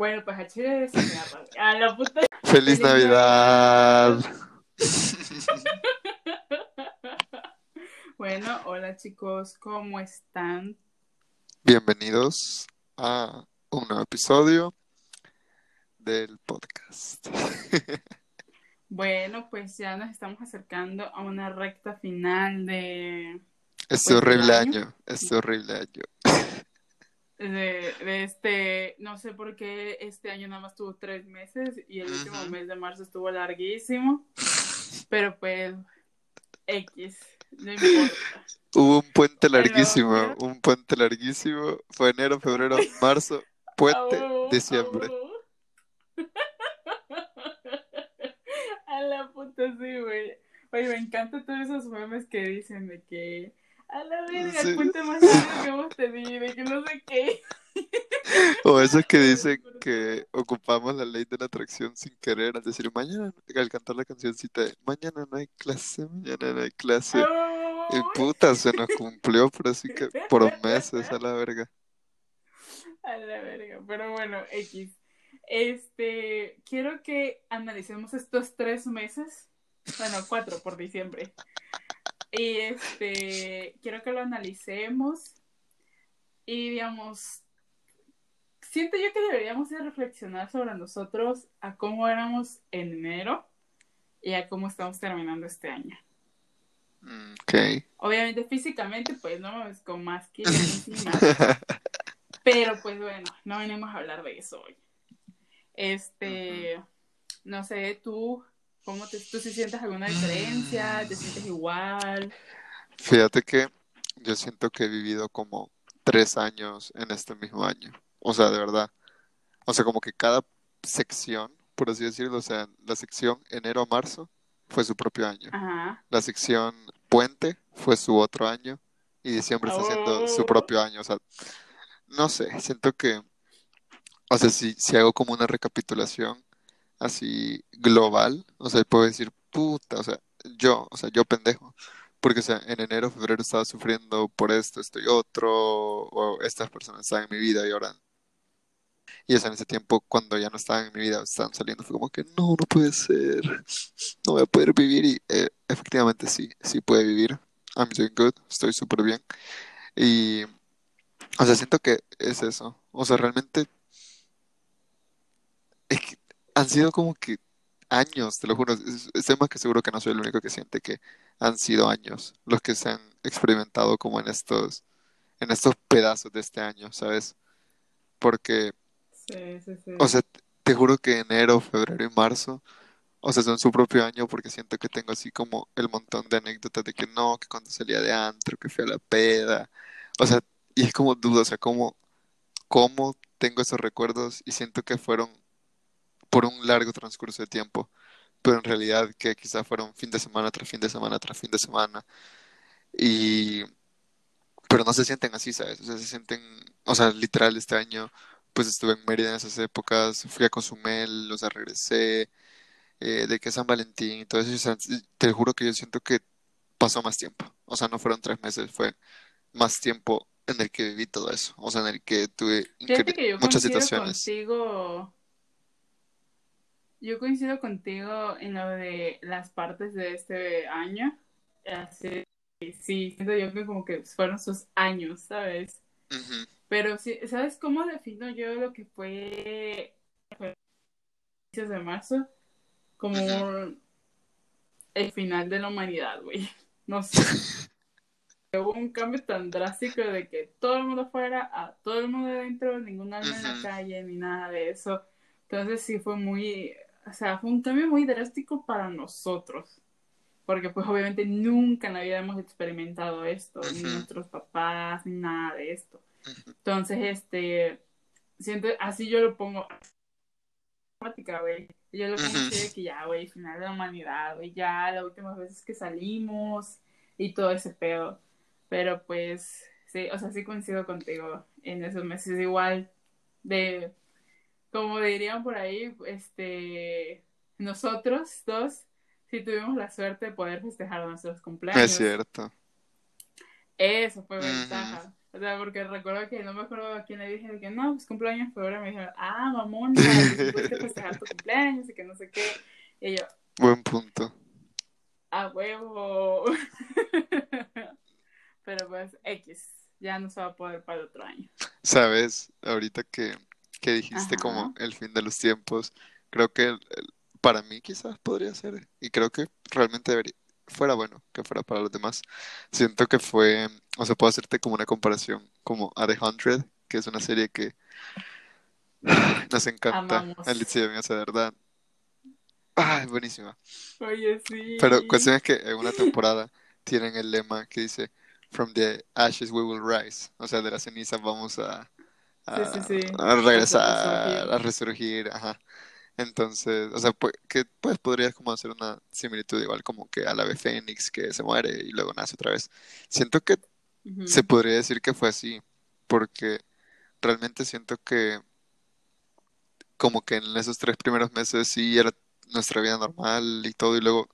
Bueno, pues a Chile se me. A la puta. ¡Feliz Navidad! Bueno, hola chicos, ¿cómo están? Bienvenidos a un nuevo episodio del podcast. Bueno, pues ya nos estamos acercando a una recta final de, Este Pues, horrible ¿del año? año, este horrible año. De, de este, no sé por qué este año nada más tuvo tres meses y el último mes de marzo estuvo larguísimo, pero pues X, no importa. Hubo un puente larguísimo, un puente larguísimo. Fue enero, febrero, marzo, puente, Au, diciembre. au. A la puta sí, güey. Oye, me encantan todos esos memes que dicen de que a la verga, Sí. el puente más largo que hemos tenido, y que no sé qué. O esos que dicen que ocupamos la ley de la atracción sin querer, al decir mañana, al cantar la cancioncita mañana no hay clase, mañana no hay clase. Y Au. puta, se nos cumplió, pero así que por meses a la verga. A la verga, pero bueno, X. Este, quiero que analicemos estos tres meses, bueno, cuatro por diciembre. Y este, quiero que lo analicemos y digamos, siento yo que deberíamos de reflexionar sobre nosotros, a cómo éramos en enero y a cómo estamos terminando este año. Mm, Ok. Obviamente físicamente, pues no mames, con más kilos encima. Pero pues bueno, no venimos a hablar de eso hoy. Este, no sé, tú, ¿cómo te, tú si sientes alguna diferencia? ¿Te sientes igual? Fíjate que yo siento que he vivido como tres años en este mismo año. O sea, de verdad. O sea, como que cada sección, por así decirlo, o sea, la sección enero a marzo fue su propio año. Ajá. La sección puente fue su otro año. Y diciembre está siendo su Oh. propio año. O sea, no sé, siento que, o sea, si, si hago como una recapitulación así global, o sea, puedo decir, puta, o sea, yo, o sea, yo pendejo. Porque, o sea, en enero, febrero estaba sufriendo por esto, esto y otro, o estas personas estaban en mi vida y ahora. Y o sea, en ese tiempo, cuando ya no estaban en mi vida, estaban saliendo, fue como que no, no puede ser, no voy a poder vivir. Y eh, efectivamente sí, sí puede vivir. I'm doing good, estoy súper bien. Y, o sea, siento que es eso. O sea, realmente es que han sido como que años, te lo juro. Es- Estoy más que seguro que no soy el único que siente que han sido años los que se han experimentado como en estos, en estos pedazos de este año, ¿sabes? Porque, Sí, sí, sí. o sea, te- juro que enero, febrero y marzo, o sea, son su propio año porque siento que tengo así como el montón de anécdotas de que no, que cuando salía de antro, que fui a la peda, o sea, y es como duda, o sea, cómo, cómo tengo esos recuerdos y siento que fueron por un largo transcurso de tiempo, pero en realidad que quizás fueron fin de semana tras fin de semana tras fin de semana y pero no se sienten así, ¿sabes? O sea, se sienten, o sea, literal este año pues estuve en Mérida en esas épocas, fui a Cozumel, o sea, regresé eh, de que San Valentín y todo eso, o sea, te juro que yo siento que pasó más tiempo, o sea, no fueron tres meses, fue más tiempo en el que viví todo eso, o sea, en el que tuve que yo muchas situaciones. contigo. Yo coincido contigo en lo de las partes de este año. Así, sí, siento yo que como que fueron sus años, ¿sabes? Pero sí, ¿sabes cómo defino yo lo que fue inicios de marzo? Como Ujú. el final de la humanidad, güey. No sé. Hubo un cambio tan drástico de que todo el mundo fuera a todo el mundo adentro, ningún alma en la calle, ni nada de eso. Entonces sí fue muy, o sea, fue un cambio muy drástico para nosotros. Porque pues obviamente nunca en la vida hemos experimentado esto, ni nuestros papás, ni nada de esto. Entonces, este, siento, así yo lo pongo, güey. Yo lo así de que ya, güey, final de la humanidad, güey, ya, las últimas veces que salimos y todo ese pedo. Pero pues, sí, o sea, sí coincido contigo en esos meses igual de, como dirían por ahí, este, nosotros dos sí tuvimos la suerte de poder festejar nuestros Es cumpleaños. cierto. Eso fue ventaja. O sea, porque recuerdo que no me acuerdo a quién le dije de que no, pues cumpleaños en febrero. Me dijeron, ah, mamón, no, que festejar tu cumpleaños y que no sé qué. Y yo, Buen punto. a huevo. Pero pues, X, ya no se va a poder para el otro año. Sabes, ahorita que, que dijiste Ajá. como el fin de los tiempos, creo que el- el- para mí quizás podría ser, y creo que realmente debería, fuera bueno que fuera para los demás. Siento que fue, o sea, puedo hacerte como una comparación como a The Hundred, que es una serie que nos encanta Amamos. a Liz y a mí, o sea, de verdad. Ay, buenísima. Oye, sí. Pero cuestión es que en una temporada tienen el lema que dice From the ashes we will rise. O sea, de las cenizas vamos a, a, Sí, sí, sí. a regresar, A resurgir. ajá. Entonces, o sea, pues, que pues podrías como hacer una similitud igual como que al ave fénix que se muere y luego nace otra vez. Siento que se podría decir que fue así, porque realmente siento que como que en esos tres primeros meses sí era nuestra vida normal y todo, y luego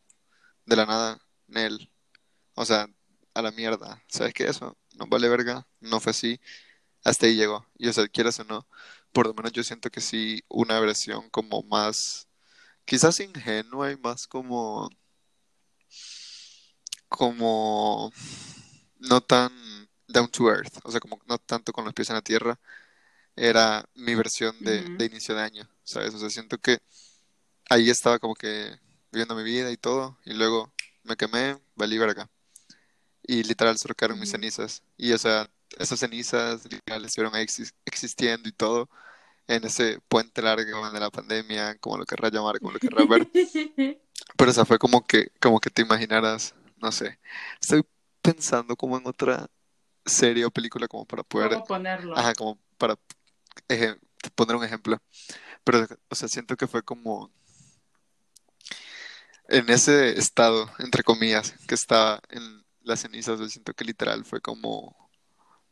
de la nada, Nel, o sea, a la mierda, ¿sabes qué? Eso no vale verga, no fue así, hasta ahí llegó, y o sea, quieras o no, por lo menos yo siento que sí, una versión como más, quizás ingenua y más como, como, no tan down to earth, o sea, como no tanto con los pies en la tierra, era mi versión de, inicio de año, ¿sabes? O sea, siento que ahí estaba como que viviendo mi vida y todo, y luego me quemé, valí verga. Y literal se quedaron mis cenizas. Y o sea, esas cenizas literal estuvieron existiendo y todo en ese puente largo de la pandemia, como lo querrás llamar, como lo querrás ver. Pero o sea, fue como que, como que te imaginaras, no sé. Estoy pensando como en otra serie o película como para poder, ¿Cómo ponerlo? ajá, como para poner un ejemplo. Pero, o sea, siento que fue como en ese estado, entre comillas, que estaba en las cenizas, yo siento que literal fue como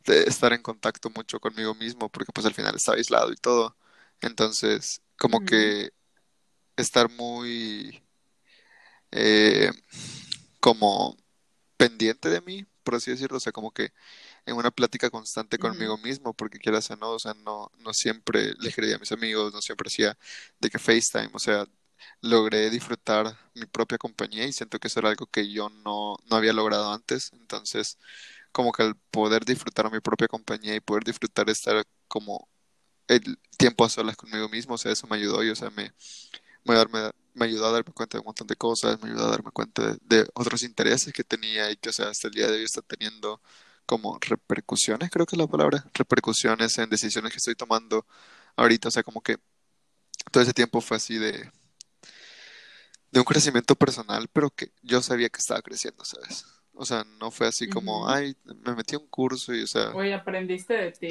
de estar en contacto mucho conmigo mismo, porque pues al final estaba aislado y todo. Entonces, como que estar muy eh, como pendiente de mí, por así decirlo, o sea, como que en una plática constante conmigo mismo, porque quieras o no, o sea, no, no siempre le escribía a mis amigos, no siempre hacía de que FaceTime, o sea, logré disfrutar mi propia compañía y siento que eso era algo que yo no, no había logrado antes, entonces como que el poder disfrutar mi propia compañía y poder disfrutar estar como el tiempo a solas conmigo mismo, o sea, eso me ayudó y, o sea, me, me, darme- me ayudó a darme cuenta de un montón de cosas, me ayudó a darme cuenta de, de otros intereses que tenía y que, o sea, hasta el día de hoy está teniendo como repercusiones, creo que es la palabra, repercusiones en decisiones que estoy tomando ahorita, o sea, como que todo ese tiempo fue así de, de un crecimiento personal, pero que yo sabía que estaba creciendo, ¿sabes? O sea, no fue así como, ay, me metí a un curso y, o sea, Oye, aprendiste de ti.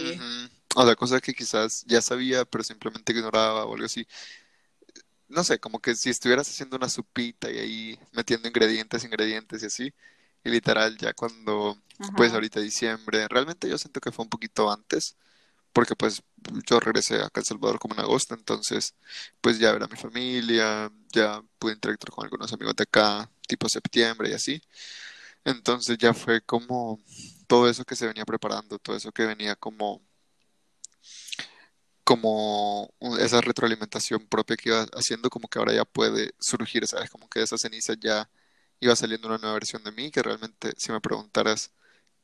O sea, cosas que quizás ya sabía, pero simplemente ignoraba o algo así. No sé, como que si estuvieras haciendo una sopita y ahí metiendo ingredientes, ingredientes y así, y literal ya cuando, pues ahorita diciembre, realmente yo siento que fue un poquito antes, porque pues yo regresé acá a El Salvador como en agosto, entonces pues ya ver a mi familia, ya pude interactuar con algunos amigos de acá, tipo septiembre y así. Entonces ya fue como todo eso que se venía preparando, todo eso que venía como, como esa retroalimentación propia que iba haciendo, como que ahora ya puede surgir, ¿sabes? Como que de esa ceniza ya iba saliendo una nueva versión de mí, que realmente si me preguntaras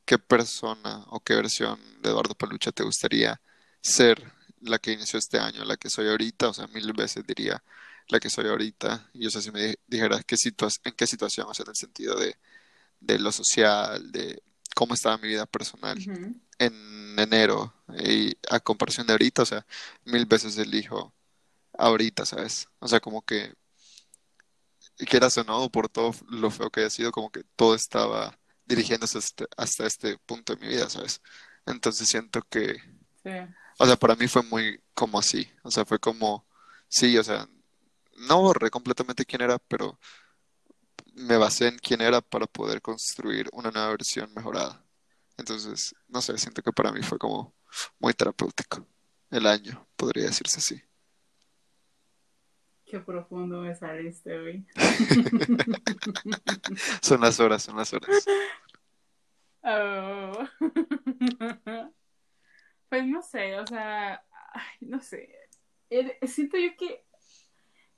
qué persona o qué versión de Eduardo Palucha te gustaría ser la que inició este año, la que soy ahorita, o sea, mil veces diría la que soy ahorita, y o sea, si me di- dijeras qué en qué situación, o sea, en el sentido de de lo social, de cómo estaba mi vida personal en enero y a comparación de ahorita, o sea, mil veces elijo ahorita, ¿sabes? O sea, como que quieras o no, por todo lo feo que haya sido, como que todo estaba dirigiéndose hasta, hasta este punto de mi vida, ¿sabes? Entonces siento que, Sí. o sea, para mí fue muy como así, o sea, fue como, sí, o sea, no borré completamente quién era, pero me basé en quién era para poder construir una nueva versión mejorada. Entonces, no sé, siento que para mí fue como muy terapéutico el año, podría decirse así. Qué profundo me saliste hoy. Son las horas, son las horas. Oh. Pues no sé, o sea, ay, no sé. Eh, Siento yo que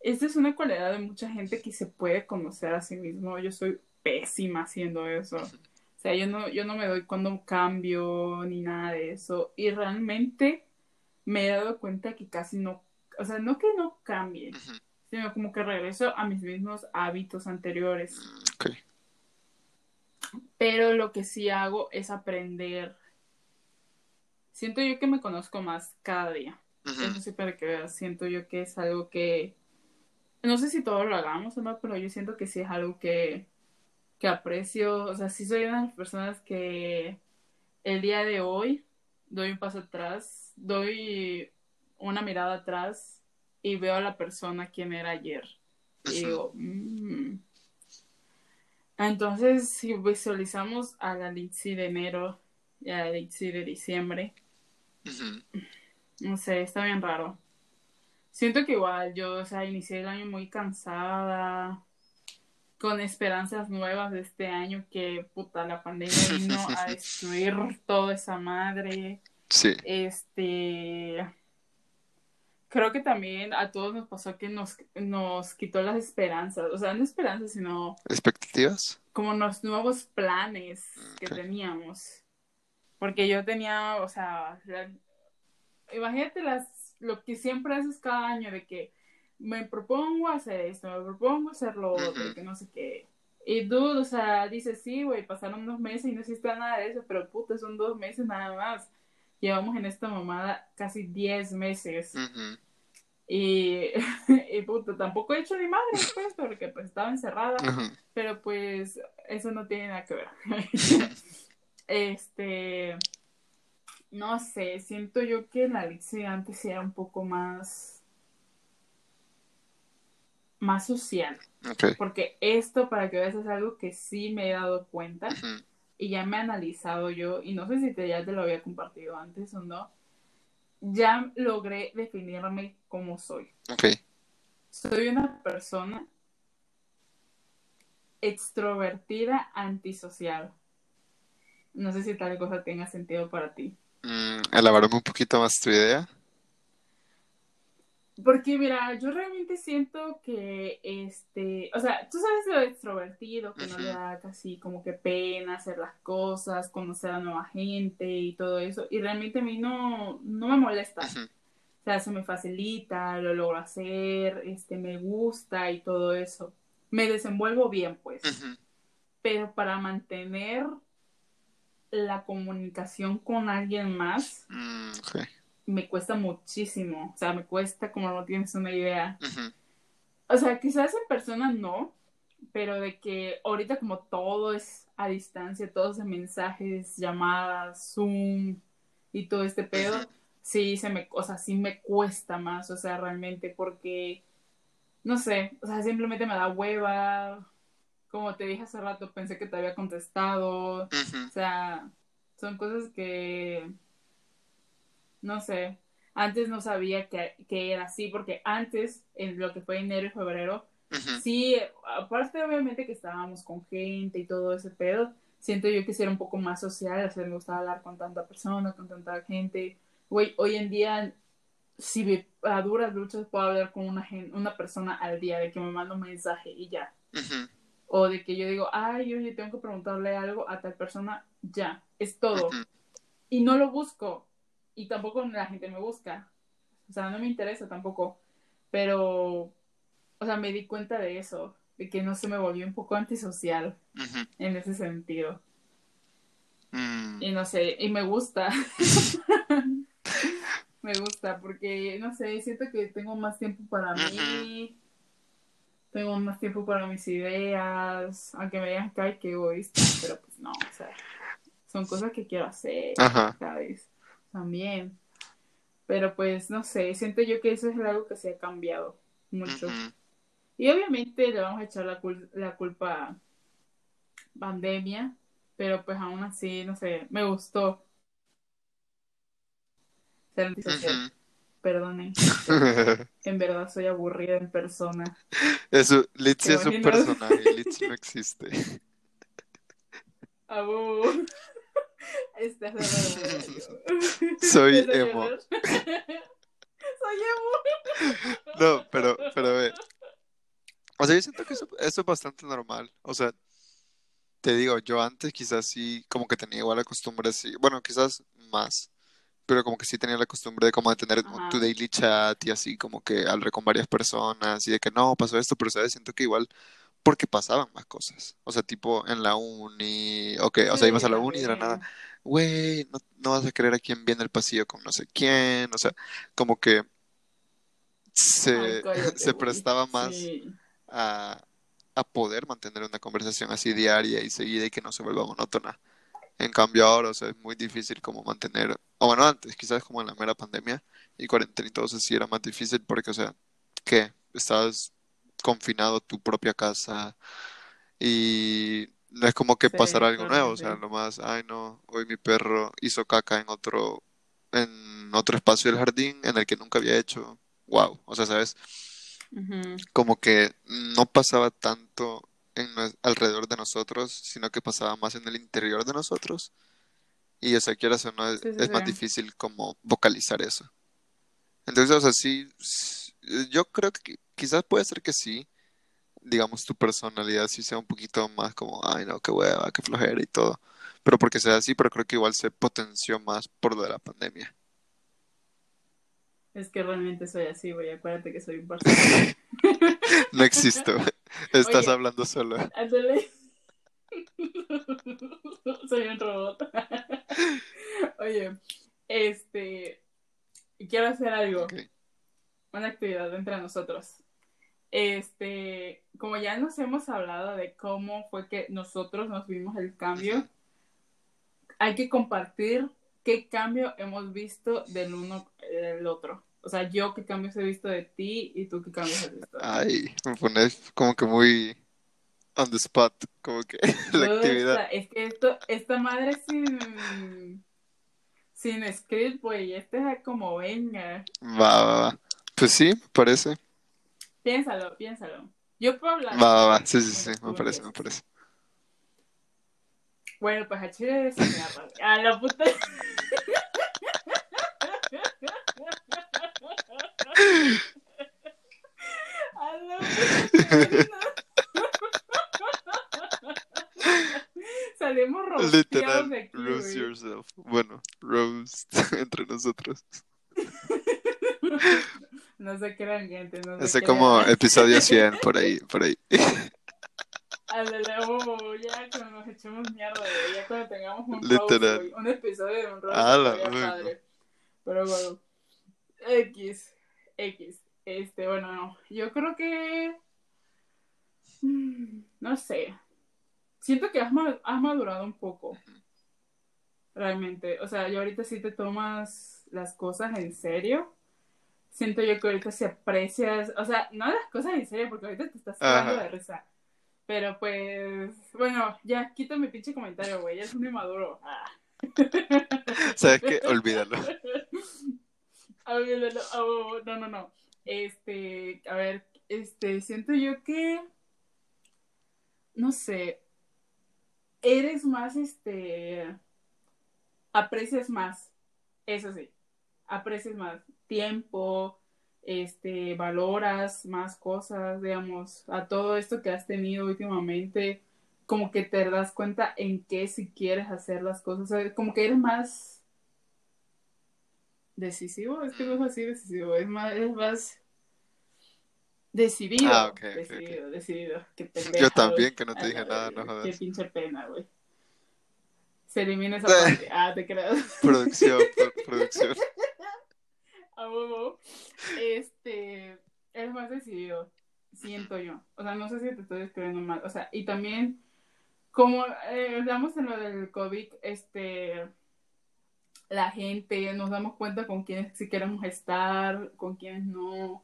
esta es una cualidad de mucha gente que se puede conocer a sí mismo. Yo soy pésima haciendo eso. O sea, yo no, yo no me doy cuando cambio ni nada de eso. Y realmente me he dado cuenta que casi no, o sea, no que no cambie, sino como que regreso a mis mismos hábitos anteriores. Ok. Pero lo que sí hago es aprender. Siento yo que me conozco más cada día. Ujú, Eso sí, para que veas, siento yo que es algo que, no sé si todos lo hagamos o no, pero yo siento que sí es algo que, que aprecio. O sea, sí soy una de las personas que el día de hoy doy un paso atrás, doy una mirada atrás y veo a la persona quien era ayer. Y digo, "Mm". Entonces, si visualizamos a la Litsi de enero y a la Litsi de diciembre, no sé, está bien raro. Siento que igual yo, o sea, inicié el año muy cansada, con esperanzas nuevas de este año que, puta, la pandemia vino a destruir toda esa madre. Sí. Este, creo que también a todos nos pasó que nos, nos quitó las esperanzas, o sea, no esperanzas, sino ¿Expectativas? como los nuevos planes que teníamos. Porque yo tenía, o sea, la- imagínate las, lo que siempre haces cada año de que me propongo hacer esto, me propongo hacer lo otro, que no sé qué. Y tú, o sea, dices, sí, güey, pasaron dos meses y no hiciste nada de eso, pero puta, son dos meses nada más. Llevamos en esta mamada casi 10 meses. Y, y puta, tampoco he hecho ni madre, pues, porque pues estaba encerrada. Pero pues eso no tiene nada que ver. este, no sé, siento yo que la Alexia antes era un poco más, más social. Porque esto, para que veas, es algo que sí me he dado cuenta y ya me he analizado yo, y no sé si te, ya te lo había compartido antes o no, ya logré definirme como soy. Soy una persona extrovertida antisocial. No sé si tal cosa tenga sentido para ti. Mm, elaborame un poquito más tu idea. Porque mira, yo realmente siento que este, o sea, tú sabes lo extrovertido, que no le da casi como que pena hacer las cosas, conocer a nueva gente y todo eso, y realmente a mí no, no me molesta. Ujú, O sea, se me facilita, lo logro hacer, este, me gusta y todo eso. Me desenvuelvo bien, pues. ujú, Pero para mantener la comunicación con alguien más, mm, me cuesta muchísimo. O sea, me cuesta como no tienes una idea. O sea, quizás en persona no, pero de que ahorita como todo es a distancia, todos en mensajes, llamadas, Zoom y todo este pedo, sí se me, o sea, sí me cuesta más, o sea, realmente porque no sé, o sea, simplemente me da hueva. Como te dije hace rato, pensé que te había contestado. O sea, son cosas que no sé. Antes no sabía que, que era así, porque antes, en lo que fue enero y febrero, Sí, aparte obviamente que estábamos con gente y todo ese pedo, siento yo que sí era un poco más social, o sea, me gustaba hablar con tanta persona, con tanta gente. Güey, hoy en día, si me- a duras luchas puedo hablar con una, una persona al día, de que me manda un mensaje y ya. ujú, O de que yo digo, ay, oye, tengo que preguntarle algo a tal persona, ya, es todo. Y no lo busco, y tampoco la gente me busca. O sea, no me interesa tampoco. Pero, o sea, me di cuenta de eso, de que no se me volvió un poco antisocial en ese sentido. mm, Y no sé, y me gusta. me gusta porque, no sé, siento que tengo más tiempo para mí. Tengo más tiempo para mis ideas. Aunque me digan que hay que egoísta, pero pues no, o sea, son cosas que quiero hacer, Ajá. ¿sabes? También. Pero pues, no sé, siento yo que eso es algo que se ha cambiado mucho. Y obviamente le vamos a echar la, cul- la culpa a pandemia, pero pues aún así, no sé, me gustó ser antisocial. ujú. Perdonen, en verdad soy aburrida en persona. Eso, Litzy ¿Te es un personaje, Litzy no existe. Abu. Estás hablando. Soy ¿Estás emo. Soy emo. No, pero, pero a ver. O sea, yo siento que eso, eso es bastante normal. O sea, te digo, yo antes quizás sí, como que tenía igual la costumbre así. Bueno, quizás más. Pero como que sí tenía la costumbre de como de tener Ajá. tu daily chat y así como que hablar con varias personas y de que no, pasó esto, pero sabes, siento que igual porque pasaban más cosas. O sea, tipo en la uni, ok, o sea, Sí, ibas a la uni y de la nada, güey, no, no vas a creer a quién viene el pasillo con no sé quién, o sea, como que Ay, se, cállate, se prestaba más Sí. a, a poder mantener una conversación así diaria y seguida y que no se vuelva monótona. En cambio ahora, o sea, es muy difícil como mantener, o bueno, antes, quizás como en la mera pandemia y cuarentena y todo eso sí era más difícil porque, o sea, ¿qué? Estabas confinado a tu propia casa y no es como que Sí, pasara algo nuevo, o sea, realmente. lo más, ay no, hoy mi perro hizo caca en otro, en otro espacio del jardín en el que nunca había hecho, wow, o sea, ¿sabes? Como que no pasaba tanto en alrededor de nosotros, sino que pasaba más en el interior de nosotros. Y o sea, quieras o no, es, Sí, sí, es más difícil como vocalizar eso. Entonces, o sea, sí, yo creo que qui- quizás puede ser que sí, digamos, tu personalidad sí sea un poquito más como, ay no, qué hueva, qué flojera y todo. Pero porque sea así, pero creo que igual se potenció más por lo de la pandemia. Es que realmente soy así, güey. Acuérdate que soy un. No existo, estás Oye, hablando solo. ándale. Soy un robot. Oye, este. Quiero hacer algo. Una actividad entre nosotros. Este. Como ya nos hemos hablado de cómo fue que nosotros nos vimos el cambio, hay que compartir qué cambio hemos visto del uno del otro. O sea, yo qué cambios he visto de ti y tú qué cambios has visto. Ay, me pones como que muy on the spot, como que la Todo actividad. es que esto, esta madre sin, sin script, güey, este es como venga. Va, va, va. Pues sí, me parece. Piénsalo, piénsalo. Yo puedo hablar. Va, va, va. Sí, sí, sí, me parece, me parece. Bueno, pues a Chile de. A la puta. A la puta. Salimos rosteados Literal, de aquí, roast güey. yourself. Bueno, roast entre nosotros. No se crean, gente. No se crean. como episodio 100, por ahí, por ahí. Ándale, oh, ya cuando nos echemos mierda, ya cuando tengamos un Literal. roast, un episodio de un roast, A la estaría verga. padre. Pero bueno, X, X, este, bueno, no, yo creo que, mm, no sé, siento que has, ma- has madurado un poco, realmente, o sea, yo ahorita sí te tomas las cosas en serio, siento yo que ahorita se aprecias, o sea, no las cosas en serio, porque ahorita te estás Ajá. de risa. Pero pues, bueno, ya quita mi pinche comentario, güey. Ya es un inmaduro. Ah. ¿Sabes qué? Olvídalo. Olvídalo. Oh, no, no, no. Este, a ver, este, siento yo que, no sé, eres más, este, aprecias más, eso sí, aprecias más tiempo, este, valoras más cosas, digamos, a todo esto que has tenido últimamente, como que te das cuenta en qué si quieres hacer las cosas, o como que eres más decisivo, es que no es así decisivo, es más, es más decidido, Ah, ok, ok, decidido, decidido, Yo también, que no te A dije nada, no jodas. Qué pinche pena, güey. Se elimina esa parte. Ah, te creas. Producción, pro- producción. A huevo. Este, es más decidido, siento yo. O sea, no sé si te estoy describiendo mal. O sea, y también, como eh, hablamos en lo del COVID, este, la gente, nos damos cuenta con quiénes sí queremos estar, con quiénes no,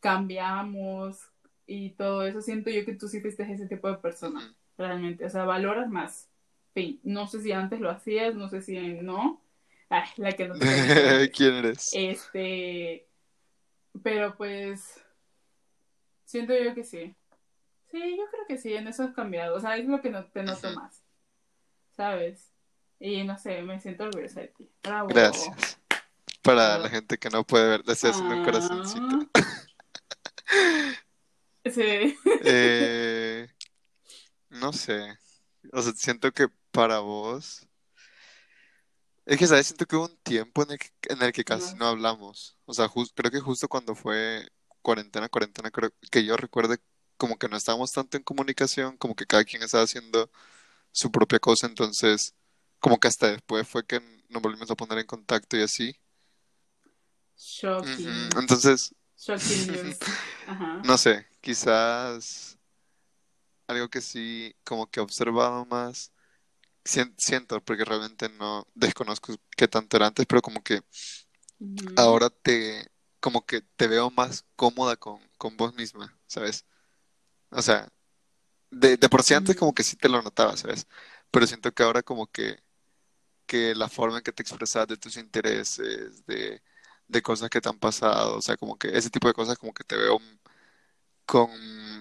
cambiamos y todo eso. Siento yo que tú sí fuiste ese tipo de persona, realmente. O sea, valoras más. Fin. No sé si antes lo hacías, no sé si no. Ay, la que no te ¿Quién eres? este, pero pues siento yo que sí. Sí, yo creo que sí, en eso has cambiado. O sea, es lo que no, te noto más. ¿Sabes? Y no sé, me siento orgullosa de ti. Bravo. Gracias. Para Bravo. la gente que no puede ver, le estoy haciendo un corazoncito. Sí. Eh, no sé. O sea, siento que para vos. Es que, ¿sabes? Siento que hubo un tiempo en el que, en el que casi No. no hablamos. O sea, creo que justo cuando fue cuarentena, cuarentena, creo que yo recuerde como que no estábamos tanto en comunicación, como que cada quien estaba haciendo su propia cosa, entonces como que hasta después fue que nos volvimos a poner en contacto y así. Shocking. Entonces. Ajá. no sé, quizás algo que sí como que he observado más, sien- siento, porque realmente no desconozco qué tanto era antes, pero como que ahora te, como que te veo más cómoda con, con vos misma, ¿sabes? O sea, de, de por sí antes como que sí te lo notaba, ¿sabes? Pero siento que ahora como que, que la forma en que te expresas de tus intereses, de, de cosas que te han pasado, o sea, como que ese tipo de cosas como que te veo con,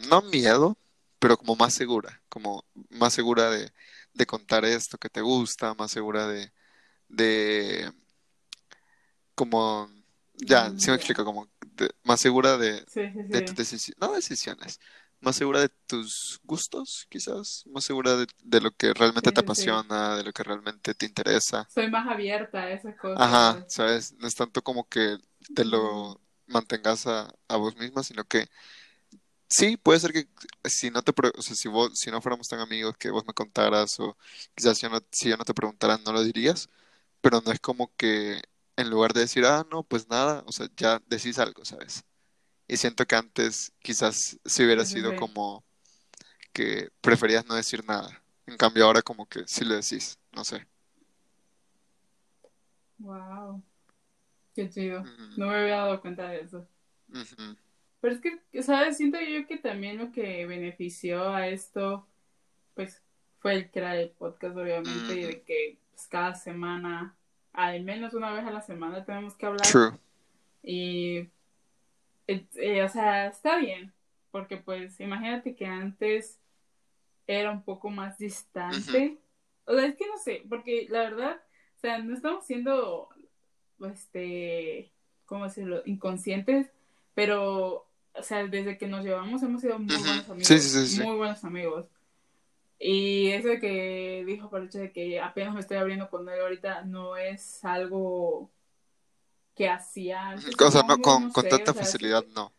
no miedo, pero como más segura, como más segura de, de contar esto que te gusta, más segura de, de, como, ya, sí me explico, como de- más segura de, Sí, sí, de tus decisiones, no decisiones, más segura de tus gustos, quizás, más segura de, de lo que realmente Sí, te sí, apasiona, de lo que realmente te interesa. Soy más abierta a esas Ajá, cosas. ¿sabes? No es tanto como que te lo mantengas a, a vos misma, sino que sí, puede ser que si no te, o sea, si vos, si no fuéramos tan amigos, que vos me contaras, o quizás yo no, si yo no te preguntara, no lo dirías, pero no es como que en lugar de decir, ah, no, pues nada, o sea, ya decís algo, ¿sabes? Y siento que antes quizás si hubiera Sí, sido sí. como que preferías no decir nada. En cambio ahora como que sí lo decís, no sé. Wow. Qué chido. No me había dado cuenta de eso. Pero es que, ¿sabes? Siento yo que también lo que benefició a esto, pues, fue el crear el podcast, obviamente, y de que pues, cada semana, al menos una vez a la semana, tenemos que hablar. True. Y, eh, eh, o sea, está bien, porque pues imagínate que antes era un poco más distante. O sea, es que no sé, porque la verdad, o sea, no estamos siendo, este, ¿cómo decirlo?, inconscientes, pero, o sea, desde que nos llevamos hemos sido muy buenos amigos, Sí, sí, sí, muy buenos amigos. Y eso que dijo por el hecho de que apenas me estoy abriendo con él ahorita no es algo que hacía antes, O sea, no, con, no con sé, tanta o sea, facilidad sí- no.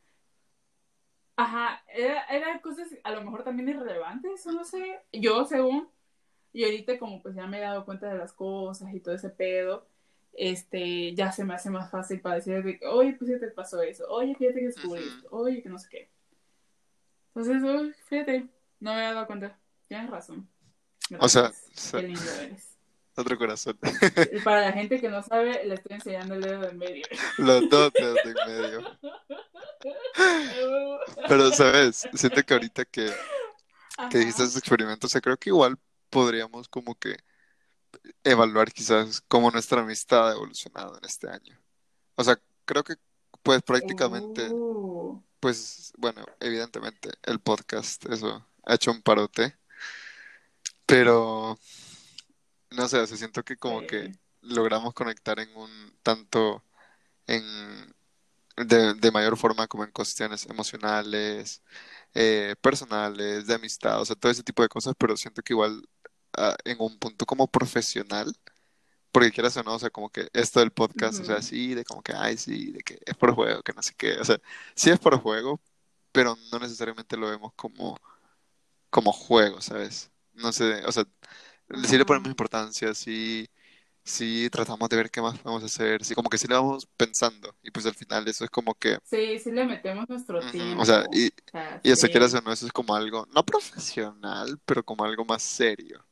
Ajá, era, eran cosas a lo mejor también irrelevantes, no sé, yo según, y ahorita como pues ya me he dado cuenta de las cosas y todo ese pedo, este, ya se me hace más fácil para decir oye, pues ya te pasó eso, oye, fíjate que descubrí Ujú. esto, oye, que no sé qué. Entonces, uy, fíjate, no me había dado cuenta, tienes razón. Gracias, o sea, qué lindo eres. Otro corazón. Y Para la gente que no sabe, le estoy enseñando el dedo de en medio. Los dos dedos de en medio. Pero, ¿sabes? Siento que ahorita que, que dijiste Ajá. esos experimentos, o sea, creo que igual podríamos como que evaluar quizás cómo nuestra amistad ha evolucionado en este año. O sea, creo que pues prácticamente, Uh, pues bueno, evidentemente el podcast, eso, ha hecho un parote, pero no sé, o sea, siento que como que logramos conectar en un tanto en de, de mayor forma como en cuestiones emocionales, eh, personales, de amistad, o sea, todo ese tipo de cosas, pero siento que igual ah, en un punto como profesional, porque quieras o no, o sea, como que esto del podcast, o sea, sí, de como que, ay, sí, de que es por juego, que no sé qué, o sea, sí es por juego, pero no necesariamente lo vemos como, como juego, ¿sabes? No sé, o sea, sí le ponemos importancia, sí, sí tratamos de ver qué más podemos hacer, sí, como que sí le vamos pensando, y pues al final eso es como que, Sí, sí le metemos nuestro ujú, o sea, tiempo. y, O sea, y eso quieras o no, eso es como algo, no profesional, pero como algo más serio.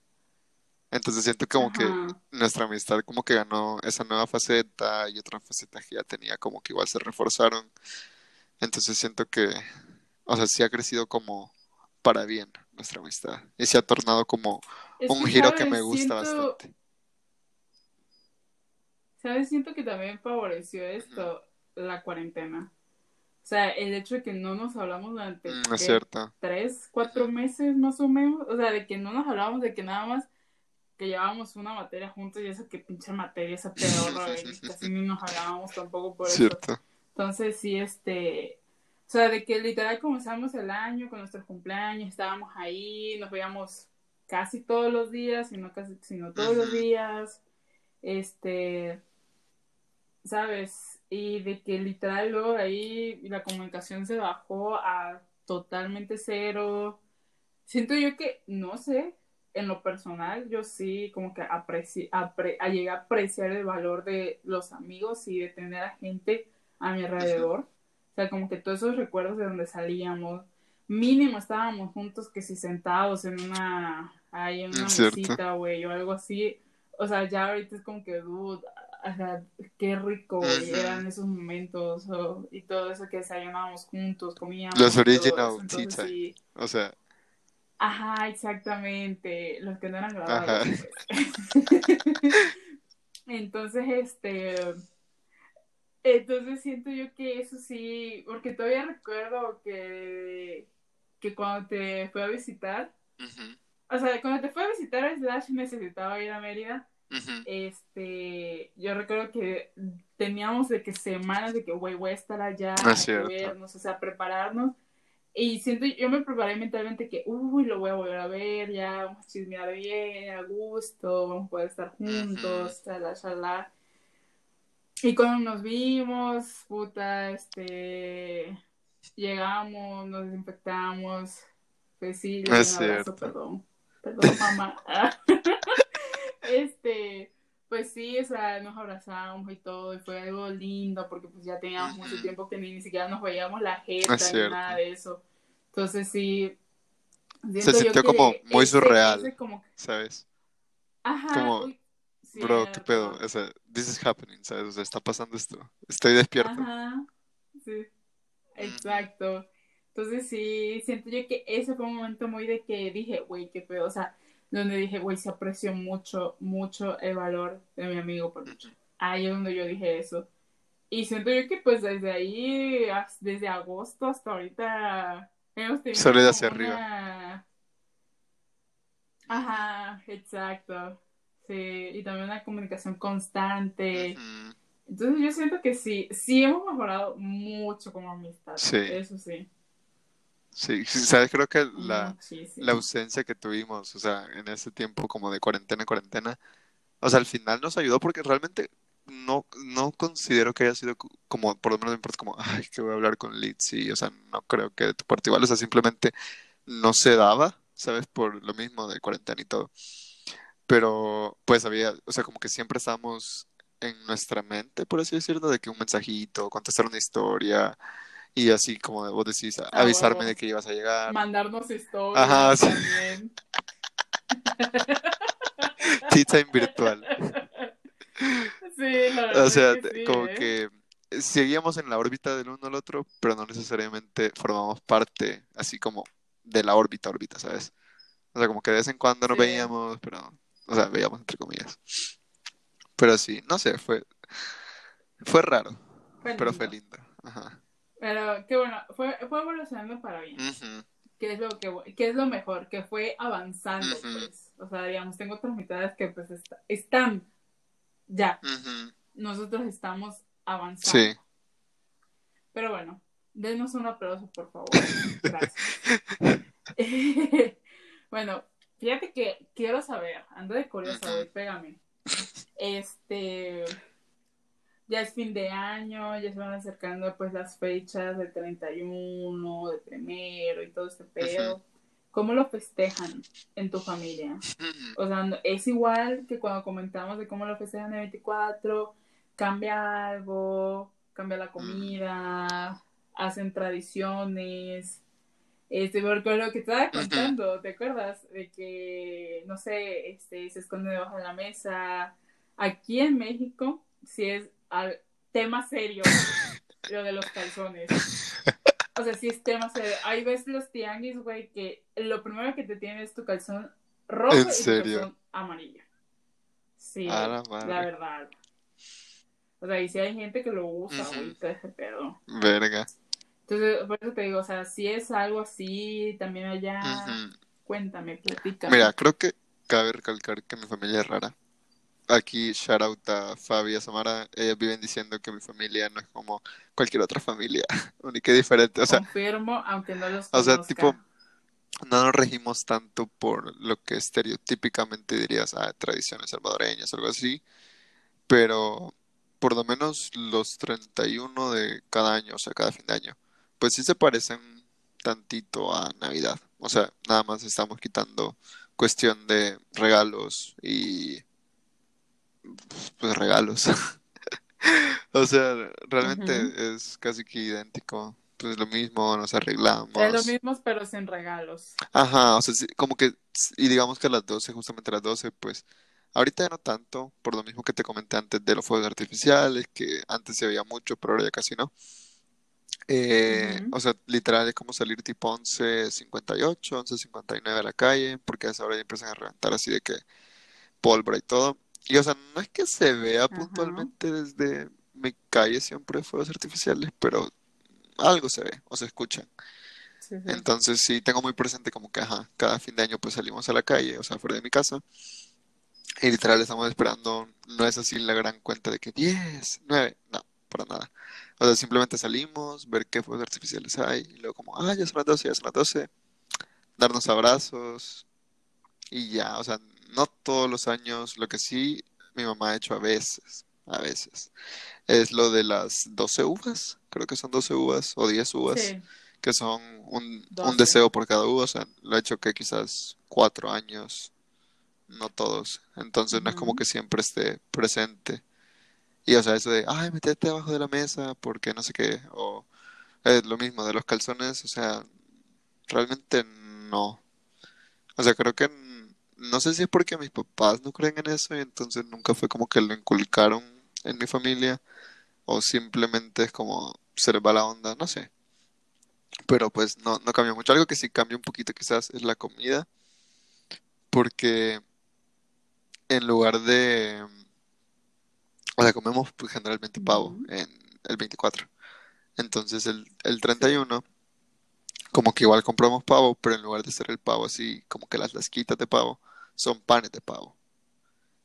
Entonces siento como que nuestra amistad como que ganó esa nueva faceta y otras facetas que ya tenía como que igual se reforzaron. Entonces siento que, o sea, sí ha crecido como para bien nuestra amistad. Y se ha tornado como Es un que, giro que me gusta Siento, bastante. ¿sabes? Siento que también favoreció esto la cuarentena. O sea, el hecho de que no nos hablamos durante, Mm, es ¿qué? cierto. Tres, cuatro meses más o menos. O sea, de que no nos hablábamos, de que nada más que llevábamos una materia juntos y eso que pinche materia, esa peor, casi ni nos hablábamos tampoco por Cierto. eso. Entonces sí, este, o sea, de que literal comenzamos el año con nuestros cumpleaños, estábamos ahí, nos veíamos casi todos los días, sino casi, sino todos los días, este, ¿sabes? Y de que literal luego de ahí la comunicación se bajó a totalmente cero. Siento yo que, no sé, en lo personal, yo sí como que apreci apre a llegar a apreciar el valor de los amigos y de tener a gente a mi alrededor. O sea, como que todos esos recuerdos de donde salíamos, mínimo estábamos juntos que si sentados en una, en una mesita, güey, o algo así. O sea, ya ahorita es como que, dude, o sea, qué rico, güey, eran esos momentos o- y todo eso que desayunábamos juntos, comíamos. Los original. Entonces, sí. O sea, Ajá, exactamente, los que no eran grabados. pues. Entonces, este, entonces siento yo que eso sí, porque todavía recuerdo que, que cuando te fue a visitar, ujú, o sea, cuando te fue a visitar Slash necesitaba ir a Mérida, este, yo recuerdo que teníamos de que semanas de que, güey, voy a estar allá, que cierto. vernos, o sea, prepararnos. Y siento, yo me preparé mentalmente que, uy, lo voy a volver a ver, ya vamos a chismear bien, a gusto, vamos a poder estar juntos, chala, chala. Y cuando nos vimos, puta, este, llegamos, nos desinfectamos, pues sí, Es un abrazo, perdón, perdón, mamá. este, pues sí, o sea, nos abrazamos y todo, y fue algo lindo, porque pues ya teníamos mucho tiempo que ni, ni siquiera nos veíamos la jeta ni nada de eso. Entonces sí, Se sintió como muy ese- surreal. ese como- ¿Sabes? ajá, Como, uy, Bro, ¿qué pedo? O sea, this is happening, ¿sabes? O sea, está pasando esto. Estoy despierto. Ajá, sí, exacto. Entonces sí, siento yo que ese fue un momento muy de que dije, güey, qué pedo, o sea, donde dije, güey, se apreció mucho, mucho el valor de mi amigo por mucho. Ahí es donde yo dije eso. Y siento yo que pues desde ahí, desde agosto hasta ahorita, hemos tenido como hacia arriba. Ajá, exacto. Sí, y también una comunicación constante. Entonces yo siento que sí, sí hemos mejorado mucho como amistad. Sí. Eso sí. Sí, sí, ¿sabes? Creo que la, Muchísimo. la ausencia que tuvimos, o sea, en ese tiempo como de cuarentena, cuarentena, o sea, al final nos ayudó porque realmente no, no considero que haya sido como, por lo menos me importa como, ay, que voy a hablar con Litzy, o sea, no creo que de tu parte igual, o sea, simplemente no se daba, ¿sabes? Por lo mismo de cuarentena y todo. Pero, pues había, o sea, como que siempre estábamos en nuestra mente, por así decirlo, de que un mensajito, contestar una historia y así como vos decís, Ah, avisarme de que ibas a llegar. Mandarnos historias Ajá, sí. también. Tea time virtual. Sí, la verdad O sea, es que sí, como ¿eh? que seguíamos en la órbita del uno al otro, pero no necesariamente formamos parte así como de la órbita, órbita, ¿sabes? O sea, como que de vez en cuando nos Sí. veíamos, pero, o sea, veíamos entre comillas. Pero sí, no sé, fue, fue raro, Fue pero fue lindo. Ajá. Pero qué bueno, fue, fue evolucionando para bien. Ujú, que es lo que que es lo mejor, que fue avanzando, pues. O sea, digamos, tengo otras mitades que pues est- están ya. Nosotros estamos avanzando. Sí. Pero bueno, denos un aplauso, por favor. Gracias. bueno, fíjate que quiero saber, ando de curiosa, pégame. Este, ya es fin de año, ya se van acercando pues las fechas del 31, de primero y todo este pedo. ¿Cómo lo festejan en tu familia? O sea, es igual que cuando comentamos de cómo lo festejan el 24, cambia algo, cambia la comida, hacen tradiciones. Este, porque lo que te estaba contando, ¿te acuerdas? De que, no sé, este, se esconde debajo de la mesa. Aquí en México, si es al tema serio, lo de los calzones. O sea, sí es tema serio. Ahí ves los tianguis, güey, que lo primero que te tiene es tu calzón rojo ¿En y tu calzón amarillo. Sí, la verdad. O sea, y si hay gente que lo usa, güey, todo ese pedo. Verga. Entonces, por eso te digo, o sea, si es algo así, también allá, cuéntame, platícame. Mira, creo que cabe recalcar que mi familia es rara. Aquí, shout out a Fabi y a Samara, ellas viven diciendo que mi familia no es como cualquier otra familia, única y diferente. O sea, Confirmo, aunque no los o sea, conozca. tipo, no nos regimos tanto por lo que estereotípicamente dirías, ah, tradiciones salvadoreñas o algo así, pero por lo menos los 31 de cada año, o sea, cada fin de año, pues sí se parecen tantito a Navidad. O sea, nada más estamos quitando cuestión de regalos y pues regalos. O sea, realmente Ujú. es casi que idéntico. Pues lo mismo, nos Es lo arreglamos. mismo, pero sin regalos. Ajá, o sea, como que, y digamos que a las 12 justamente a las 12 pues, ahorita ya no tanto, por lo mismo que te comenté antes de los fuegos artificiales, que antes se veía mucho, pero ahora ya casi no. Eh, Ujú. o sea, literal es como salir tipo 11.58, 11.59 a la calle, porque a esa hora ya empiezan a reventar así de que pólvora y todo. Y o sea, no es que se vea Ajá. puntualmente desde mi calle siempre fuegos artificiales, pero algo se ve o se escucha. Sí, sí. Entonces sí tengo muy presente como que, ajá, cada fin de año pues salimos a la calle, o sea, fuera de mi casa, y literal estamos esperando, no es así la gran cuenta de que 10, 9, no, para nada. O sea, simplemente salimos, ver qué fuegos artificiales hay, y luego como, ah, ya son las 12, ya son las 12, darnos abrazos, y ya, o sea, no todos los años, lo que sí mi mamá ha hecho a veces, a veces, es lo de las 12 uvas, creo que son 12 uvas o 10 uvas Sí, que son un, un 12. deseo por cada uva, o sea, lo he hecho que quizás cuatro años, no todos, entonces no es como que siempre esté presente. Y o sea, eso de, ay, metete debajo de la mesa porque no sé qué, o es lo mismo de los calzones, o sea, realmente no. O sea, creo que no sé si es porque mis papás no creen en eso y entonces nunca fue como que lo inculcaron en mi familia, o simplemente es como se les va la onda, no sé. Pero pues no, no cambia mucho. Algo que sí cambia un poquito quizás es la comida, porque en lugar de, o sea, comemos pues, generalmente pavo en el 24. Entonces el, el Sí. 31, como que igual compramos pavo, pero en lugar de ser el pavo así, como que las lasquitas de pavo, son panes de pavo.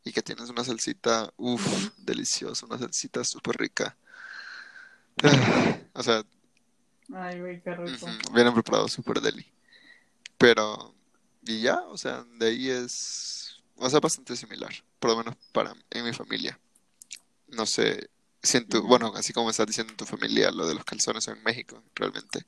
Y que tienes una salsita, uff, deliciosa, una salsita súper rica. O sea, Ay, güey, qué rico. vienen preparados súper deli. Pero, y ya, o sea, de ahí es, o sea, bastante similar, por lo menos para en mi familia. No sé, si en tu, Ujú. bueno, así como estás diciendo en tu familia, lo de los calzones en México, realmente.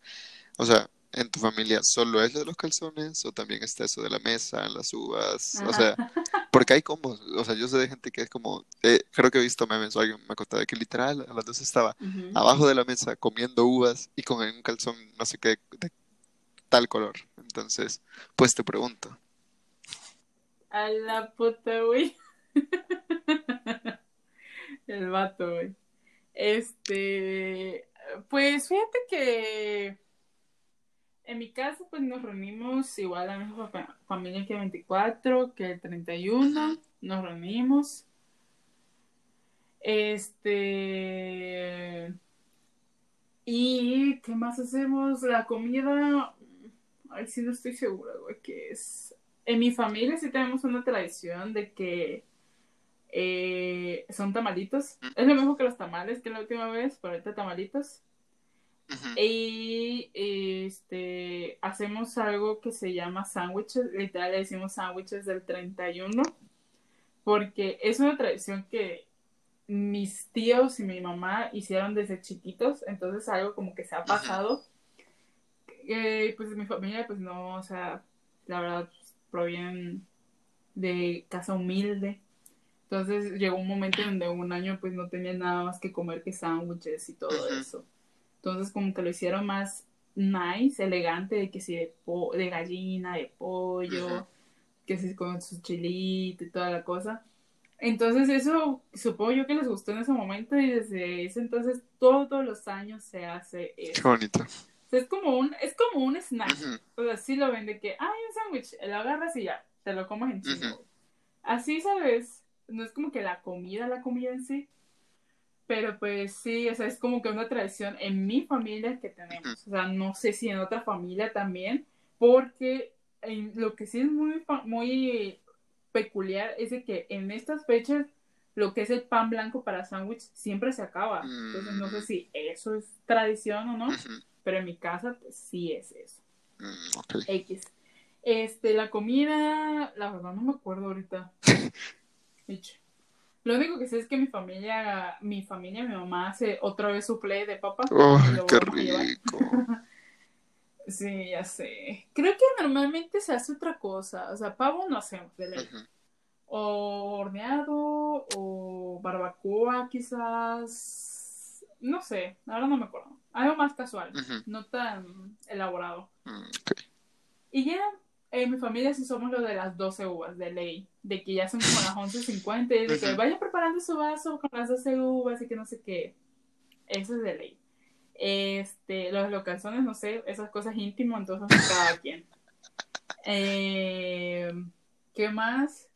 O sea, ¿en tu familia solo es lo de los calzones o también está eso de la mesa, las uvas? O sea, Ajá. porque hay combos, o sea, yo sé de gente que es como, eh, creo que he visto memes o alguien me contaba de que literal a las dos estaba abajo de la mesa comiendo uvas y con un calzón no sé qué de tal color. Entonces, pues te pregunto. A la puta, güey. El vato, güey. Este, pues fíjate que en mi casa pues nos reunimos igual la misma fa- familia que el 24, que el 31, Ujú. nos reunimos. Este, y ¿qué más hacemos? La comida, ay, sí no estoy segura, güey, que es. En mi familia sí tenemos una tradición de que eh, son tamalitos. Es lo mismo que los tamales que la última vez, pero ahorita tamalitos. Y este hacemos algo que se llama sándwiches, literal le decimos sándwiches del 31, porque es una tradición que mis tíos y mi mamá hicieron desde chiquitos, entonces algo como que se ha pasado. Eh, pues mi familia, pues no, o sea, la verdad, pues, provienen de casa humilde. Entonces llegó un momento en donde un año pues no tenía nada más que comer que sándwiches y todo eso. Entonces como que lo hicieron más nice, elegante, de que si de, po- de gallina, de pollo, que si con su chilito y toda la cosa. Entonces eso supongo yo que les gustó en ese momento y desde ese entonces todos los años se hace Qué eso. bonito. O sea, es como un, es como un snack. Ujú. O sea, sí lo ven de que, ay, un sándwich, lo agarras y ya, te lo comes en chingo. Ujú. güey. Así, ¿sabes? No es como que la comida, la comida en sí, pero pues sí, o sea, es como que una tradición en mi familia que tenemos. O sea, no sé si en otra familia también, porque en lo que sí es muy, muy peculiar es de que en estas fechas lo que es el pan blanco para sándwich siempre se acaba. Entonces no sé Mm. si eso es tradición o no, pero en mi casa pues sí es eso. Mm. X. Este, la comida, la verdad no me acuerdo ahorita. Lo único que sé es que mi familia, mi familia, mi mamá hace otra vez su play de papa. Oh, qué rico. Sí, ya sé. Creo que normalmente se hace otra cosa. O sea, pavo no hacemos de ley. O horneado, o barbacoa quizás. No sé, ahora no me acuerdo. Algo más casual, no tan elaborado. Mm. Y ya, en mi familia sí somos los de las 12 uvas de ley. De que ya son como las 11.50 y de que vayan preparando su vaso con las 12 uvas y que no sé qué. Eso es de ley. Este, los localzones, no sé, esas cosas íntimas, entonces cada quien. Eh, ¿Qué más?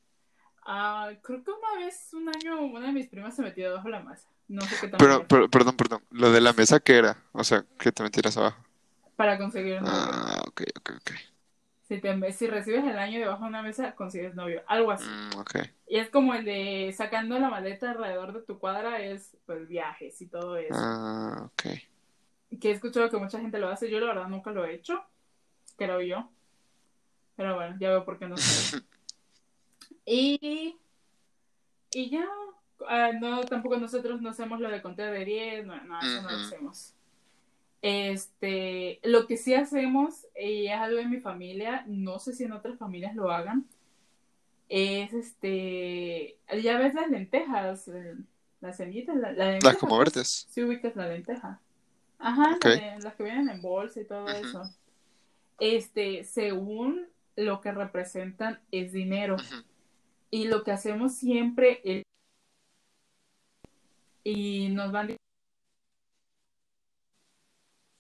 Ah, creo que una vez, un año, una de mis primas se metió debajo de la masa. No sé qué tan Pero, pero, perdón, perdón. Lo de la mesa, ¿qué era? O sea, que te metieras abajo. Para conseguir novio. Ah, ok, ok, ok. Si, te, si recibes el año debajo de una mesa, consigues novio. Algo así. Mm. Y es como el de sacando la maleta alrededor de tu cuadra, es pues viajes y todo eso. Ah, ok. Que he escuchado que mucha gente lo hace. Yo la verdad nunca lo he hecho. Creo yo. Pero bueno, ya veo por qué no sé. y, y ya. ah, no, tampoco nosotros no hacemos lo de contar de 10. No, no, eso no lo Ujú. hacemos. Este, lo que sí hacemos, y es algo en mi familia, no sé si en otras familias lo hagan, es este, ya ves las lentejas, eh, las semillitas, la, la lenteja, Las como verdes. Sí ubicas la lenteja. Ajá, Ok. la de- las que vienen en bolsa y todo Ujú. eso. Este, según lo que representan es dinero. Ujú. Y lo que hacemos siempre es y nos van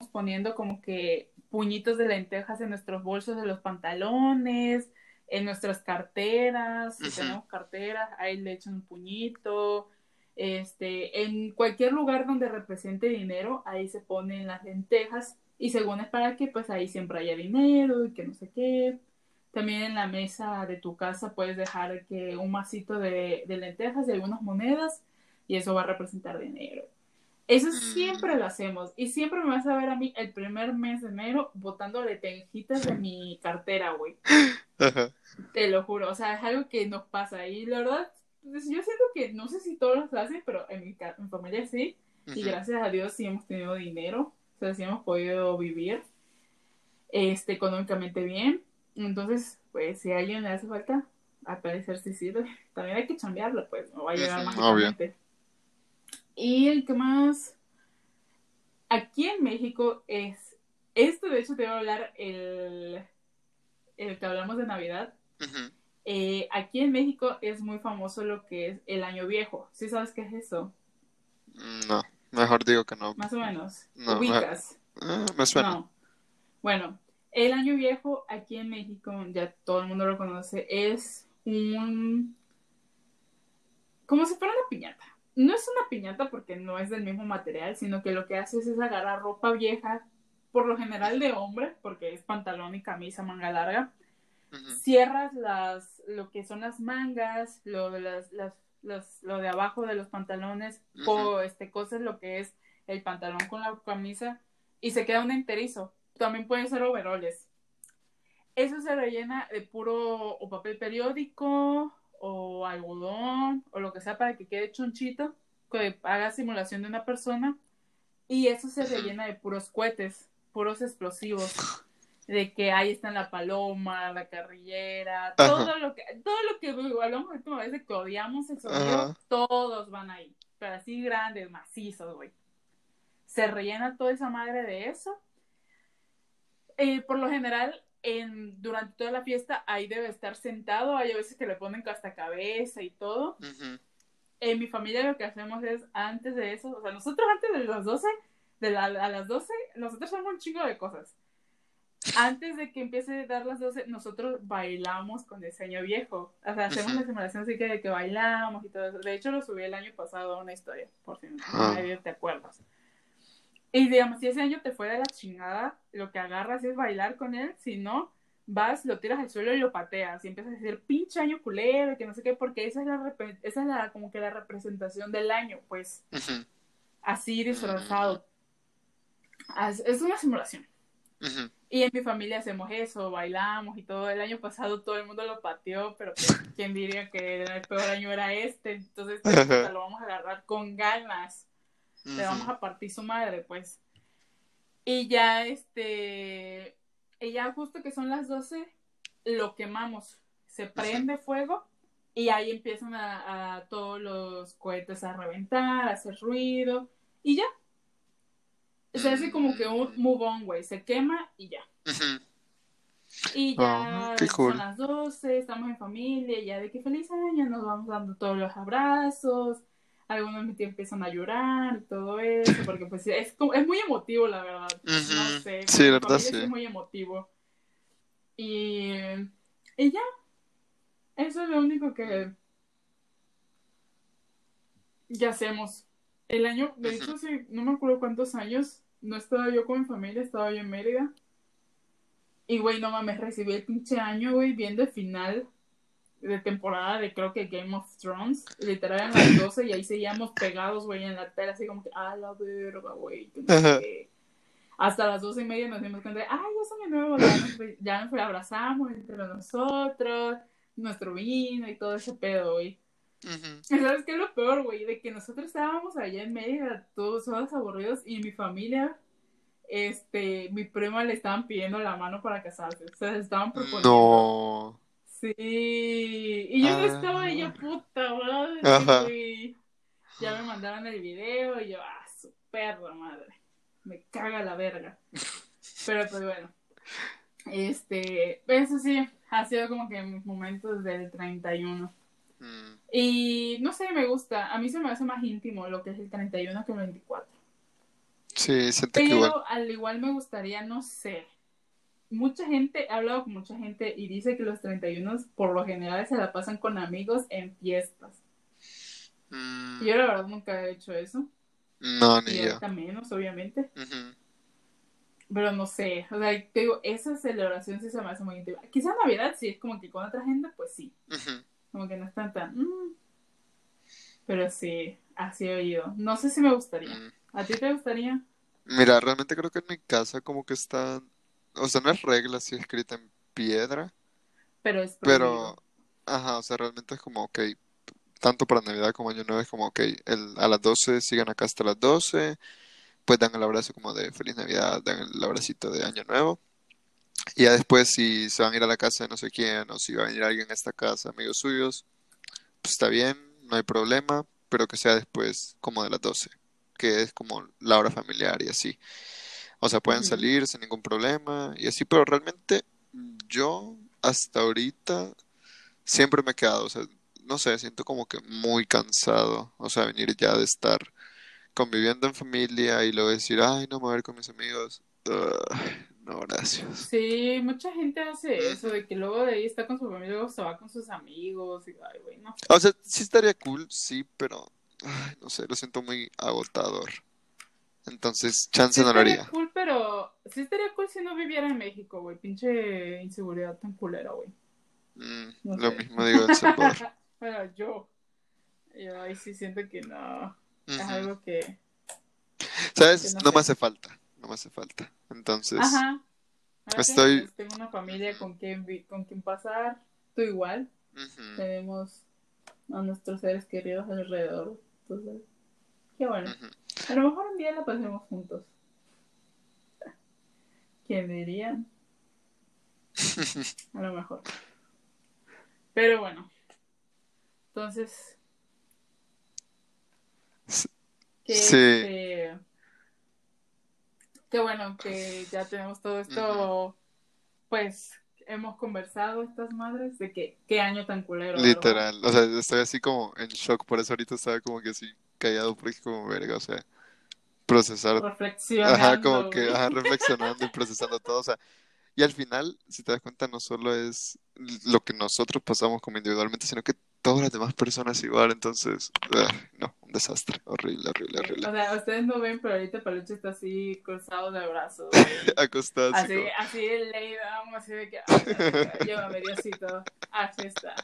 poniendo como que puñitos de lentejas en nuestros bolsos de los pantalones, en nuestras carteras, si tenemos carteras, ahí le echan un puñito, este, en cualquier lugar donde represente dinero, ahí se ponen las lentejas y según es para que pues ahí siempre haya dinero y que no sé qué. También en la mesa de tu casa puedes dejar que un masito de, de lentejas y algunas monedas y eso va a representar dinero. Eso Mm. siempre lo hacemos y siempre me vas a ver a mí el primer mes de enero botando lentejitas de mi cartera, güey. Te lo juro, o sea, es algo que nos pasa y la verdad, pues, yo siento que no sé si todos lo hacen, pero en mi, en mi familia sí y gracias a Dios sí hemos tenido dinero, o sea, sí hemos podido vivir este, económicamente bien. Entonces, pues si a alguien le hace falta, al parecer sí sirve. También hay que chambearlo, pues no va a llegar mágicamente. Y el que más, aquí en México es, esto de hecho te voy a hablar el, el que hablamos de Navidad. Eh, aquí en México es muy famoso lo que es el Año Viejo. ¿Sí sabes qué es eso? No, mejor digo que no. Más o menos. No, me- Ubicas. Me suena. No. Bueno, el año viejo aquí en México, ya todo el mundo lo conoce, es un... como si fuera una piñata. No es una piñata porque no es del mismo material, sino que lo que haces es agarrar ropa vieja, por lo general de hombre, porque es pantalón y camisa manga larga, cierras las, lo que son las mangas, lo de las, las, las- lo de abajo de los pantalones, co- este, cosas lo que es el pantalón con la camisa y se queda un enterizo. También pueden ser overoles. Eso se rellena de puro o papel periódico o algodón o lo que sea para que quede chonchito, que haga simulación de una persona. Y eso se rellena de puros cohetes, puros explosivos. De que ahí están la paloma, la carrillera, Ajá. todo lo que, todo lo que hablamos la última vez de que odiamos el sonido, Ajá. todos van ahí. Pero así grandes, macizos, güey. Se rellena toda esa madre de eso. Eh, por lo general, en, durante toda la fiesta, ahí debe estar sentado. Hay veces que le ponen hasta cabeza y todo. Ujú. En mi familia lo que hacemos es, antes de eso, o sea, nosotros antes de las 12, de la- a las 12, nosotros hacemos un chingo de cosas. Antes de que empiece a dar las 12, nosotros bailamos con año viejo. O sea, hacemos la simulación así que de que bailamos y todo eso. De hecho, lo subí el año pasado a una historia, por si no Ah. medio te acuerdas. Y digamos, si ese año te fue de la chingada, lo que agarras es bailar con él. Si no, vas, lo tiras al suelo y lo pateas y empiezas a decir pinche año culero, que no sé qué, porque esa es la, esa es la, como que la representación del año, pues, así disfrazado. As- Es una simulación. ujú. Y en mi familia hacemos eso, bailamos y todo. El año pasado todo el mundo lo pateó, pero pues, quién diría que el peor año era este. Entonces lo vamos a agarrar con ganas. Le vamos a partir su madre, pues. Y ya, este, y ya justo que son las 12, lo quemamos. Se prende fuego y ahí empiezan a, a todos los cohetes a reventar, a hacer ruido y ya. Se hace como que un move on, güey. Se quema y ya. Ujú. Y ya qué cool. son las 12, estamos en familia, ya de que feliz año, nos vamos dando todos los abrazos, algunos de mis tíos empiezan a llorar y todo eso, porque pues es, es muy emotivo, la verdad. No Ujú. sé, Sí, la verdad, sí. es muy emotivo. Y, y ya, eso es lo único que, que hacemos. El año, de hecho, sí, no me acuerdo cuántos años, no estaba yo con mi familia, estaba yo en Mérida. Y, güey, no mames, recibí el pinche año, güey, viendo el final de temporada de creo que Game of Thrones. Literal eran las 12 y ahí seguíamos pegados, güey, en la tela, así como que, ah, la verga, güey. que no sé Ajá. qué". Hasta las 12 y media nos dimos cuenta de, ay, ya es año nuevo, ya nos, ya nos abrazamos entre nosotros, nuestro vino y todo ese pedo, güey. Ujú. ¿Y ¿Sabes qué es lo peor, güey? De que nosotros estábamos allá en Mérida, todos, todos aburridos, y mi familia, este, mi prima le estaban pidiendo la mano para casarse. O sea, se estaban proponiendo. No. Sí. Y yo no Ah. estaba ahí, yo, puta madre, Ajá. güey. Ya me mandaron el video y yo, ah, su perra madre. Me caga la verga. Pero pues bueno. Este, eso sí, ha sido como que mis momentos del 31. Mm, Y no sé, me gusta. A mí se me hace más íntimo lo que es el 31 que el 24. Sí, que igual. Pero al igual me gustaría, no sé. Mucha gente, he hablado con mucha gente y dice que los 31 por lo general se la pasan con amigos en fiestas. Mm, Yo la verdad nunca he hecho eso. no, ni yo. menos, obviamente. Pero no sé. O sea, te digo, esa celebración sí se me hace muy íntima. Quizá Navidad sí es como que con otra gente, pues sí. Como que no es tan mm. Pero sí, así he oído. No sé si me gustaría. Mm. ¿A ti te gustaría? Mira, realmente creo que en mi casa como que está, o sea, no es regla así escrita en piedra, Pero es pero, ajá, o sea, realmente es como, ok, tanto para Navidad como Año Nuevo es como, ok, el, a las 12 sigan acá hasta las 12, pues dan el abrazo como de Feliz Navidad, dan el abracito de Año Nuevo, y ya después si se van a ir a la casa de no sé quién, o si va a venir alguien a esta casa, amigos suyos, pues está bien, no hay problema, pero que sea después como de las 12, que es como la hora familiar y así. O sea, pueden salir sin ningún problema y así, pero realmente yo hasta ahorita siempre me he quedado, o sea, no sé, siento como que muy cansado, o sea, venir ya de estar conviviendo en familia y luego decir, ay, no me voy a ver con mis amigos. No, gracias. Sí, mucha gente hace eso, de que luego de ahí está con su familia, luego se va con sus amigos, y ay, güey, no. O sea, sí estaría cool, sí, pero, ay, no sé, lo siento muy agotador. Entonces, Sí chance no lo haría. cool, pero sí estaría cool si no viviera en México, güey. Pinche inseguridad tan culera, güey. Mm, No lo sé. mismo digo del Salvador. Bueno, yo. Yo ahí sí siento que no. Es Ujú. algo que. ¿Sabes? que no No me hace falta, no me hace falta. Entonces, Ajá. Ahora Estoy- tengo una familia con quien, vi- con quien pasar. Tú igual. ujú, Tenemos a nuestros seres queridos alrededor. Entonces, qué bueno. ujú. A lo mejor un día la pasemos juntos. ¿Quién diría? A lo mejor. Pero bueno. Entonces. Sí. Que Sí. este, Qué bueno que ya tenemos todo esto. Pues hemos conversado estas madres de que qué año tan culero. Literal, o sea, estoy así como en shock, por eso ahorita estaba como que así callado, porque como verga, o sea, procesar, Reflexionando. ajá, como que, ajá, reflexionando y procesando todo, o sea, y al final, si te das cuenta, no solo es lo que nosotros pasamos como individualmente, sino que todas las demás personas igual, entonces, ah, no, un desastre, horrible, horrible, horrible. O sea, ustedes no ven, pero ahorita Paluche está así cruzado de brazos. Acostado así Así, como- así down, así de que, "Ay, llévame Diosito, así está.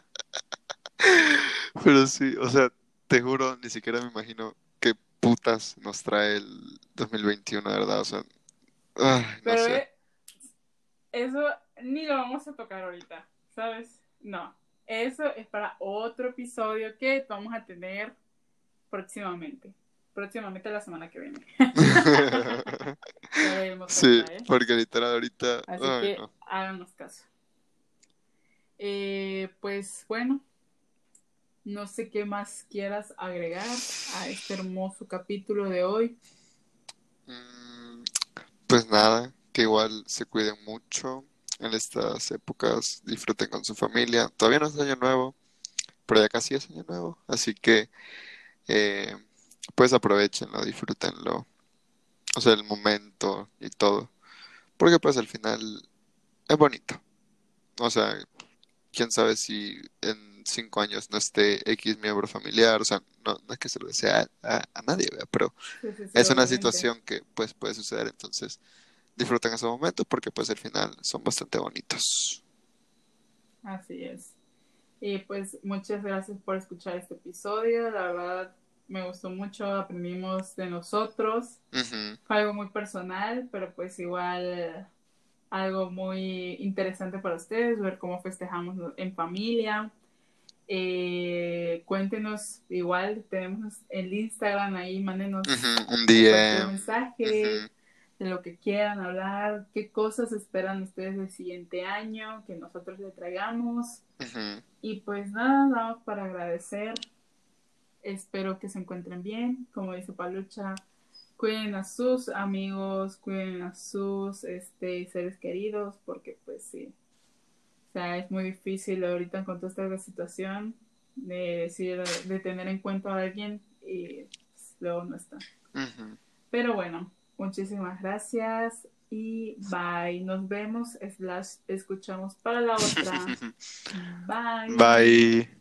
Pero sí, o sea, te juro, ni siquiera me imagino putas nos trae el 2021, de verdad, o sea, ay, no Pero sé. eso ni lo vamos a tocar ahorita, ¿sabes? No, eso es para otro episodio que vamos a tener próximamente. Próximamente la semana que viene. Sí, ¿eh? porque literal ahorita, Así ay, que no. háganos caso. Eh, pues bueno, no sé qué más quieras agregar a este hermoso capítulo de hoy. Mm, Pues nada, que igual se cuiden mucho en estas épocas, disfruten con su familia. Todavía no es año nuevo, pero ya casi es año nuevo, así que eh, pues aprovechenlo, disfrútenlo, o sea, el momento y todo, porque pues al final es bonito. O sea, quién sabe si en cinco años no esté X miembro familiar, o sea, no, no es que se lo desee a, nadie, ¿verdad? Pero Sí, sí, sí, es una situación que pues puede suceder, entonces disfruten esos momentos porque pues al final son bastante bonitos. Así es. Y pues muchas gracias por escuchar este episodio. La verdad me gustó mucho, aprendimos de nosotros. Fue algo muy personal, pero pues igual algo muy interesante para ustedes, ver cómo festejamos en familia. Eh, cuéntenos, igual tenemos el Instagram ahí, mándenos un DM. mensaje de lo que quieran hablar, qué cosas esperan ustedes del siguiente año, que nosotros le traigamos. Y pues nada, nada más para agradecer. Espero que se encuentren bien. Como dice Palucha, cuiden a sus amigos, cuiden a sus este, seres queridos, porque pues sí. O sea, es muy difícil ahorita con toda esta situación de decir, de tener en cuenta a alguien y pues, luego no está. Pero bueno, muchísimas gracias y bye. Nos vemos, slash, escuchamos para la otra. Bye. Bye.